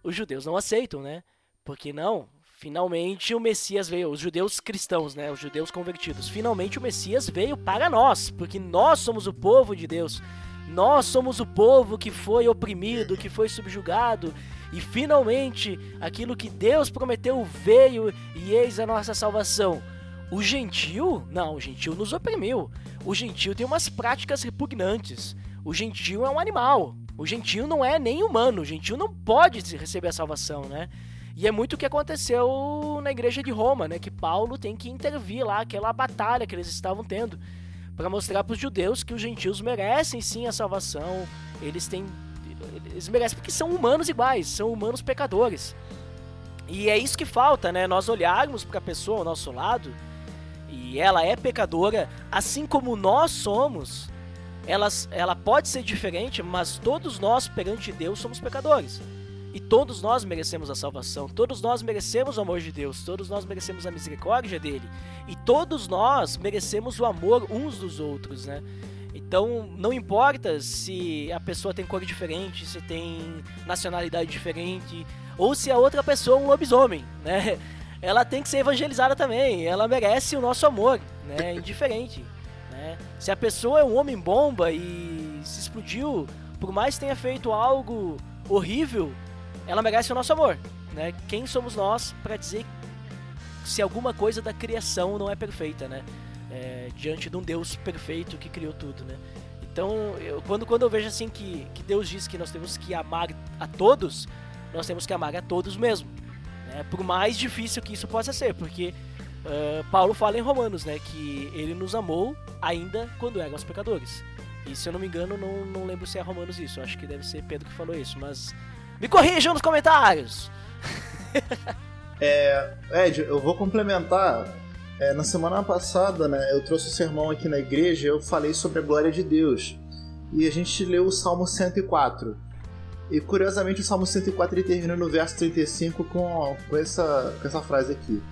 os judeus não aceitam, né? Porque não, Finalmente o Messias veio, os judeus cristãos, né, os judeus convertidos. Finalmente o Messias veio para nós, porque nós somos o povo de Deus. Nós somos o povo que foi oprimido, que foi subjugado, e finalmente aquilo que Deus prometeu veio e eis a nossa salvação. O gentil? Não, o gentil nos oprimiu. O gentil tem umas práticas repugnantes. O gentil é um animal. O gentil não é nem humano. O gentil não pode receber a salvação, né? E é muito o que aconteceu na igreja de Roma, né? Que Paulo tem que intervir lá, aquela batalha que eles estavam tendo, para mostrar para os judeus que os gentios merecem sim a salvação. Eles têm. Eles merecem porque são humanos iguais, são humanos pecadores. E é isso que falta, né? Nós olharmos para a pessoa ao nosso lado e ela é pecadora, assim como nós somos. Ela, ela pode ser diferente, mas todos nós perante Deus somos pecadores. E todos nós merecemos a salvação, todos nós merecemos o amor de Deus, todos nós merecemos a misericórdia dele. E todos nós merecemos o amor uns dos outros, né? Então, não importa se a pessoa tem cor diferente, se tem nacionalidade diferente, ou se a outra pessoa é um lobisomem, né? *laughs* Ela tem que ser evangelizada também, ela merece o nosso amor, né? Indiferente, né? Se a pessoa é um homem bomba e se explodiu, por mais que tenha feito algo horrível, ela merece o nosso amor, né? Quem somos nós para dizer se alguma coisa da criação não é perfeita, né? É, diante de um Deus perfeito que criou tudo, né? Então, eu, quando, quando eu vejo assim que, que Deus diz que nós temos que amar a todos, nós temos que amar a todos mesmo. Né? Por mais difícil que isso possa ser, porque uh, Paulo fala em Romanos, né? Que ele nos amou ainda quando éramos pecadores. E se eu não me engano, não, não lembro se é Romanos isso. Acho que deve ser Pedro que falou isso, mas me corrijam nos comentários. é, Ed, eu vou complementar. É, na semana passada, né, eu trouxe o um sermão aqui na igreja eu falei sobre a glória de Deus. e a gente leu o Salmo 104. E curiosamente o Salmo 104 ele termina no verso 35 com, com, essa, com essa frase aqui: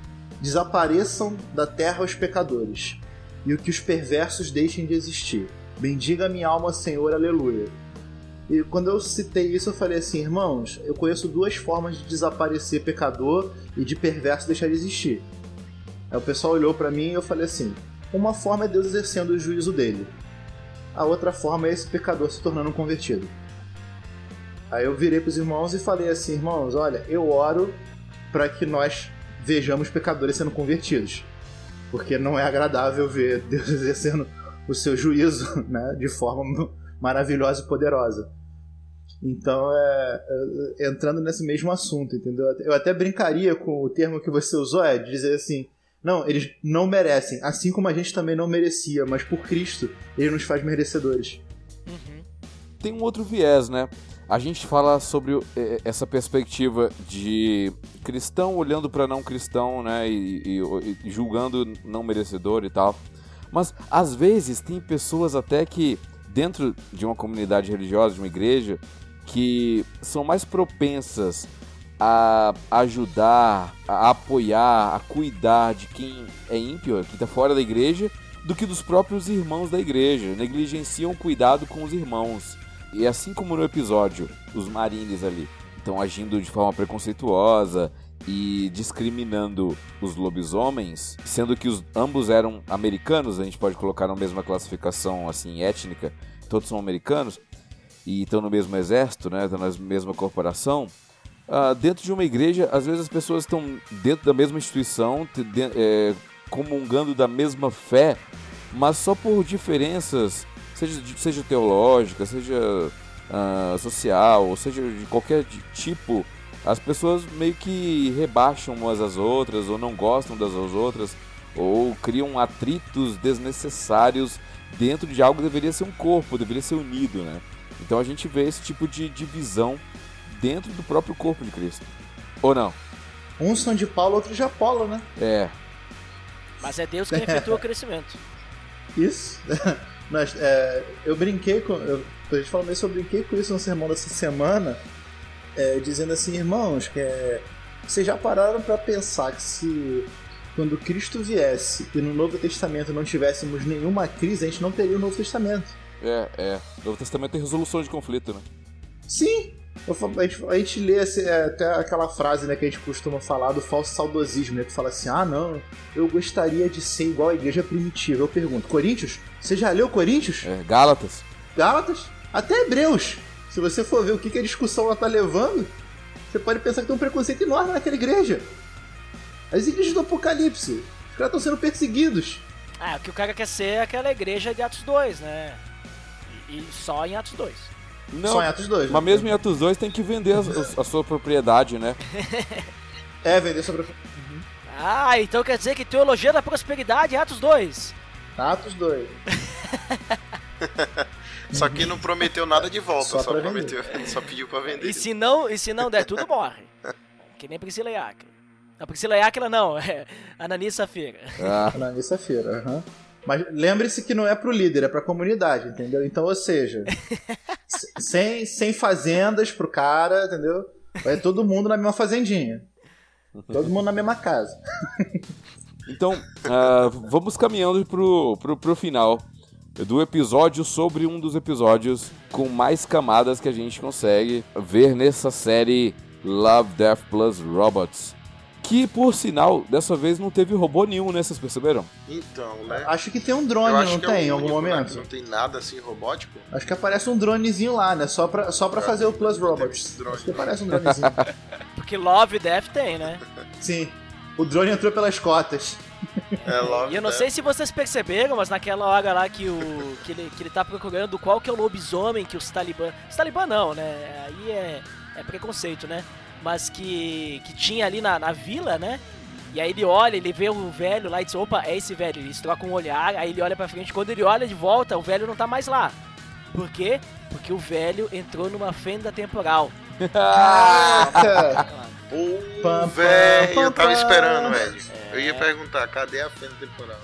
Desapareçam da terra os pecadores, e o que os perversos deixem de existir. Bendiga minha alma, Senhor, aleluia. E quando eu citei isso, eu falei assim, irmãos, eu conheço duas formas de desaparecer pecador e de perverso deixar de existir. Aí o pessoal olhou para mim e eu falei assim: uma forma é Deus exercendo o juízo dele, a outra forma é esse pecador se tornando um convertido. Aí eu virei pros irmãos e falei assim: irmãos, olha, eu oro para que nós vejamos pecadores sendo convertidos, porque não é agradável ver Deus *laughs* exercendo o seu juízo né, de forma maravilhosa e poderosa. Então, é, é, entrando nesse mesmo assunto, entendeu? Eu até brincaria com o termo que você usou, é de dizer assim: não, eles não merecem, assim como a gente também não merecia, mas por Cristo ele nos faz merecedores. Uhum. Tem um outro viés, né? A gente fala sobre é, essa perspectiva de cristão olhando para não cristão, né? E, e, e julgando não merecedor e tal. Mas às vezes tem pessoas até que dentro de uma comunidade religiosa, de uma igreja, que são mais propensas a ajudar, a apoiar, a cuidar de quem é ímpio, que está fora da igreja, do que dos próprios irmãos da igreja. Negligenciam o cuidado com os irmãos. E assim como no episódio, os marines ali estão agindo de forma preconceituosa e discriminando os lobisomens, sendo que os, ambos eram americanos, a gente pode colocar na mesma classificação assim étnica, todos são americanos e estão no mesmo exército, né, estão na mesma corporação. Uh, dentro de uma igreja, às vezes as pessoas estão dentro da mesma instituição, de, é, comungando da mesma fé, mas só por diferenças, seja, seja teológica, seja uh, social, seja de qualquer tipo, as pessoas meio que rebaixam umas às outras, ou não gostam das outras, ou criam atritos desnecessários dentro de algo que deveria ser um corpo, deveria ser unido, né? Então a gente vê esse tipo de divisão dentro do próprio corpo de Cristo. Ou não? Uns são de Paulo, outros de Apolo, né? É. Mas é Deus que efetua o crescimento. *laughs* Isso. *laughs* Mas, é, eu brinquei com. Eu, a gente falou isso, eu brinquei com isso no sermão dessa semana é, dizendo assim, irmãos, que é, vocês já pararam para pensar que se quando Cristo viesse e no Novo Testamento não tivéssemos nenhuma crise, a gente não teria o Novo Testamento. É, é. O Novo Testamento tem resolução de conflito, né? Sim. a, gente, a gente lê assim, até aquela frase né, que a gente costuma falar do falso saudosismo, né? Que fala assim, ah não, eu gostaria de ser igual à igreja primitiva. Eu pergunto, Coríntios? Você já leu Coríntios? É, Gálatas. Gálatas? Até Hebreus. Se você for ver o que, que a discussão ela tá levando, você pode pensar que tem um preconceito enorme naquela igreja. As igrejas do Apocalipse, os caras estão sendo perseguidos. Ah, o que o cara quer ser é aquela igreja de Atos 2, né? E, e só em Atos 2. Não, só em Atos 2. Mas né? mesmo em Atos 2 tem que vender a, a sua propriedade, né? *laughs* é, vender a sua propriedade. Uhum. Ah, então quer dizer que teologia da prosperidade é Atos 2. Atos 2. *laughs* Só que não prometeu nada de volta, só, só prometeu, *laughs* só pediu pra vender. E se não, e se não der tudo, morre. *laughs* Que nem Priscila e Aquila. A Priscila e Aquila não, *laughs* é Ananias Safira. Ah. Ananias Safira, aham. Uhum. Mas lembre-se que não é pro líder, é pra comunidade, entendeu? Então, ou seja, sem, sem fazendas pro cara, entendeu? Vai todo mundo na mesma fazendinha. Todo mundo na mesma casa. Então, uh, vamos caminhando pro, pro, pro final do episódio sobre um dos episódios com mais camadas que a gente consegue ver nessa série Love, Death Plus Robots. Que, por sinal, dessa vez não teve robô nenhum, né? Vocês perceberam? Então, né? Acho que tem um drone, não tem, é em algum momento? Não tem nada assim robótico? Acho que aparece um dronezinho lá, né? Só pra, só pra é, fazer o Plus Robots. Acho que aparece um dronezinho. *laughs* Porque Love e Death tem, né? Sim. O drone entrou pelas cotas. *laughs* É, e eu não sei se vocês perceberam, mas naquela hora lá que, o, que, ele, que ele tá procurando qual que é o lobisomem que os talibã. Os talibã não, né? Aí é, é preconceito, né? Mas que, que tinha ali na, na vila, né? E aí ele olha, ele vê o velho lá e diz, opa, é esse velho. Eles trocam um olhar, aí ele olha pra frente. Quando ele olha de volta, o velho não tá mais lá. Por quê? Porque o velho entrou numa fenda temporal. *laughs* Ah! *laughs* Pô, velho, eu tava esperando, velho. Eu ia perguntar, cadê a fenda temporal?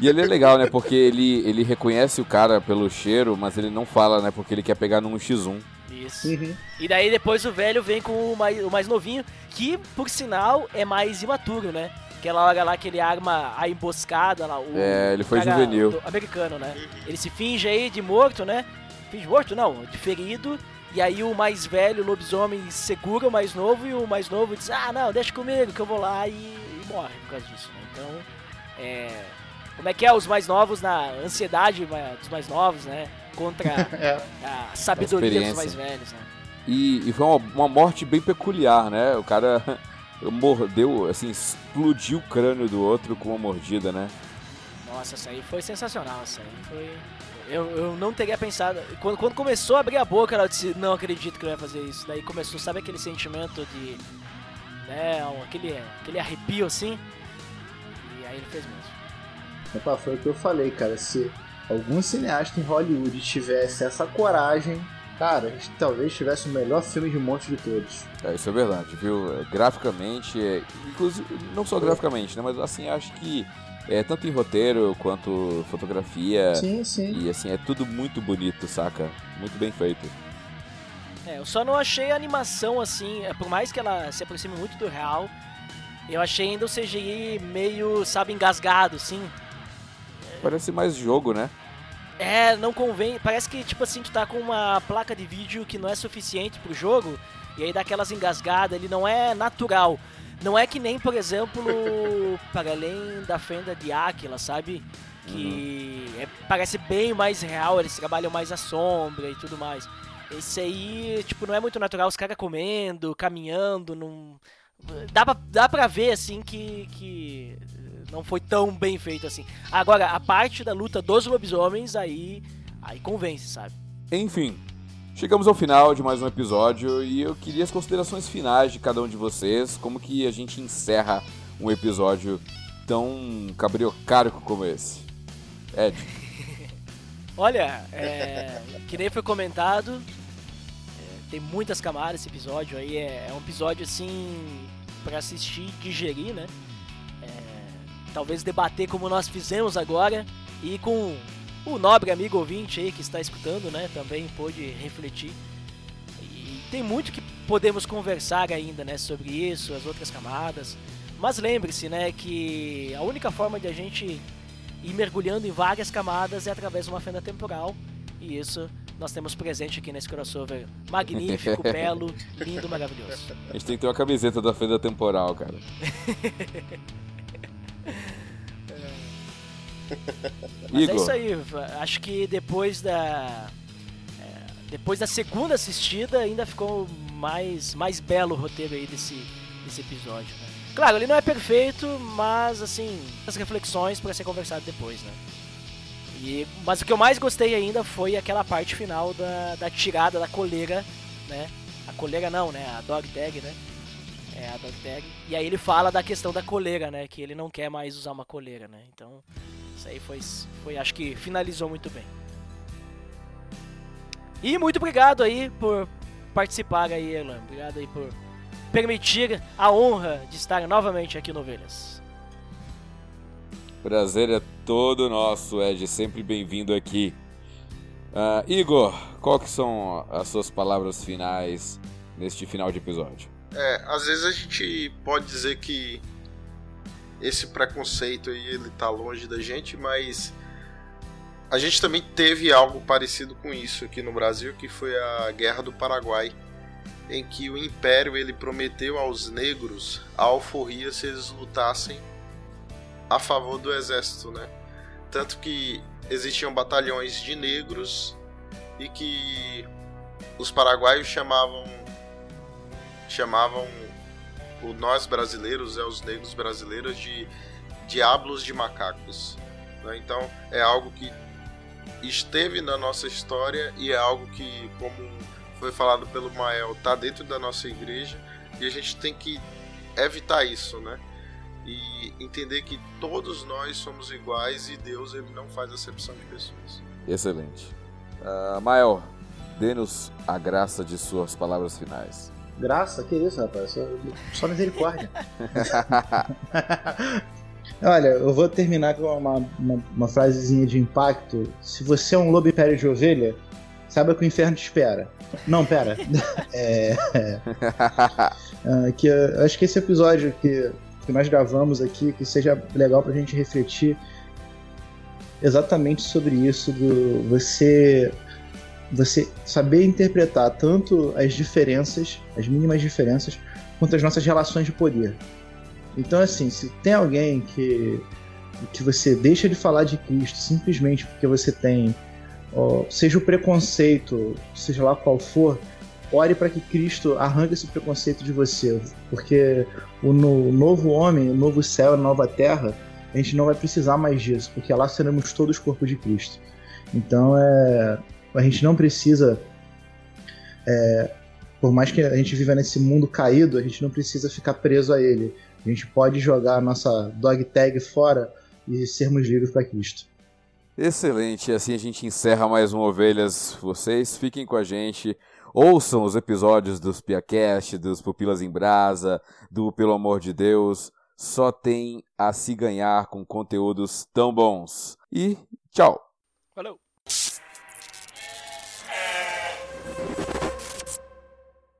E ele é legal, né? Porque ele, ele reconhece o cara pelo cheiro, mas ele não fala, né? Porque ele quer pegar num X1. Isso. Uhum. E daí depois o velho vem com o mais, o mais novinho, que por sinal é mais imaturo, né? Aquela hora lá que ele arma a emboscada lá. O é, ele foi juvenil. Americano, né? Ele se finge aí de morto, né? Finge morto? Não, de ferido. E aí o mais velho, o lobisomem, segura o mais novo e o mais novo diz, ah não, deixa comigo que eu vou lá e, morre por causa disso, né? Então, é... Como é que é os mais novos na ansiedade dos mais novos, né? Contra *laughs* é. a sabedoria a dos mais velhos, né? E, e foi uma, uma, morte bem peculiar, né? O cara *laughs* mordeu, assim, explodiu o crânio do outro com uma mordida, né? Nossa, isso aí foi sensacional, isso aí foi... Eu, eu não teria pensado... Quando, quando começou a abrir a boca, eu disse, não acredito que ele vai fazer isso. Daí começou, sabe aquele sentimento de... Né, aquele, aquele arrepio, assim? E aí ele fez mesmo. Opa, foi o que eu falei, cara. Se algum cineasta em Hollywood tivesse essa coragem, cara, a gente talvez tivesse o melhor filme de monstro de todos. É, isso é verdade, viu? É, graficamente, é, inclusive, não só graficamente, né? Mas assim, acho que é, tanto em roteiro quanto fotografia. Sim, sim. E assim, é tudo muito bonito, saca? Muito bem feito. É, eu só não achei a animação assim, é, por mais que ela se aproxime muito do real, eu achei ainda o CGI meio, sabe, engasgado, assim. Parece mais jogo, né? É, não convém. Parece que, tipo assim, tu tá com uma placa de vídeo que não é suficiente pro jogo, e aí dá aquelas engasgadas, ele não é natural. Não é que nem, por exemplo, *laughs* para além da fenda de Aquila, sabe? Que uhum. é, parece bem mais real, eles trabalham mais a sombra e tudo mais. Esse aí, tipo, não é muito natural, os caras comendo, caminhando, não. Dá pra, dá pra ver, assim, que, que não foi tão bem feito assim. Agora, a parte da luta dos lobisomens, aí, aí convence, sabe? Enfim, chegamos ao final de mais um episódio e eu queria as considerações finais de cada um de vocês, como que a gente encerra um episódio tão cabriocárico como esse. Ed. *laughs* Olha, é, que nem foi comentado, tem muitas camadas esse episódio aí, é, é um episódio assim para assistir, digerir, né? talvez debater como nós fizemos agora e com o nobre amigo ouvinte aí que está escutando, né, também pôde refletir. E tem muito que podemos conversar ainda, né, sobre isso, as outras camadas. Mas lembre-se, né, que a única forma de a gente ir mergulhando em várias camadas é através de uma fenda temporal. E isso nós temos presente aqui nesse crossover magnífico, *laughs* belo, lindo, maravilhoso. A gente tem que ter uma camiseta da fenda temporal, cara. *laughs* Mas Igor. é isso aí, acho que depois da. É, depois da segunda assistida ainda ficou mais, mais belo o roteiro aí desse, desse episódio, né? Claro, ele não é perfeito, mas assim, as reflexões para ser conversado depois, né? E, mas o que eu mais gostei ainda foi aquela parte final da, da tirada da coleira, né? A coleira não, né? A dog tag, né? É, a dog tag. E aí ele fala da questão da coleira, né? Que ele não quer mais usar uma coleira, né? Então, isso aí foi, foi acho que finalizou muito bem. E muito obrigado aí por participar aí, Elan. Obrigado aí por permitir a honra de estar novamente aqui no Ovelhas. Prazer é todo nosso, Ed. Sempre bem-vindo aqui. Uh, Igor, qual que são as suas palavras finais neste final de episódio? É, às vezes a gente pode dizer que esse preconceito aí ele tá longe da gente, mas a gente também teve algo parecido com isso aqui no Brasil, que foi a Guerra do Paraguai, em que o Império ele prometeu aos negros a alforria se eles lutassem a favor do exército, né? Tanto que existiam batalhões de negros e que os paraguaios chamavam chamavam o nós brasileiros, é os negros brasileiros de diablos de macacos. Né? Então é algo que esteve na nossa história e é algo que, como foi falado pelo Mael, está dentro da nossa igreja e a gente tem que evitar isso, né? E entender que todos nós somos iguais e Deus ele não faz acepção de pessoas. Excelente. Uh, Mael, dê-nos a graça de suas palavras finais. Graça? Que isso, rapaz? Só, só misericórdia. *laughs* Olha, eu vou terminar com uma, uma, uma frasezinha de impacto. Se você é um lobo império de ovelha, saiba que o inferno te espera. Não, pera. *laughs* é, é, é, *laughs* que eu acho que esse episódio que, que nós gravamos aqui, que seja legal pra gente refletir exatamente sobre isso do você você saber interpretar tanto as diferenças, as mínimas diferenças, quanto as nossas relações de poder. Então, assim, se tem alguém que, que você deixa de falar de Cristo simplesmente porque você tem, ó, seja o preconceito, seja lá qual for, ore para que Cristo arranque esse preconceito de você, porque o no, novo homem, o novo céu, a nova terra, a gente não vai precisar mais disso, porque lá seremos todos corpo de Cristo. Então, é, a gente não precisa é, por mais que a gente viva nesse mundo caído, a gente não precisa ficar preso a ele. A gente pode jogar a nossa dog tag fora e sermos livres para Cristo. Excelente, assim a gente encerra mais um Ovelhas. Vocês fiquem com a gente, ouçam os episódios dos Piacast, dos Pupilas em Brasa, do Pelo Amor de Deus. Só tem a se ganhar com conteúdos tão bons. E tchau!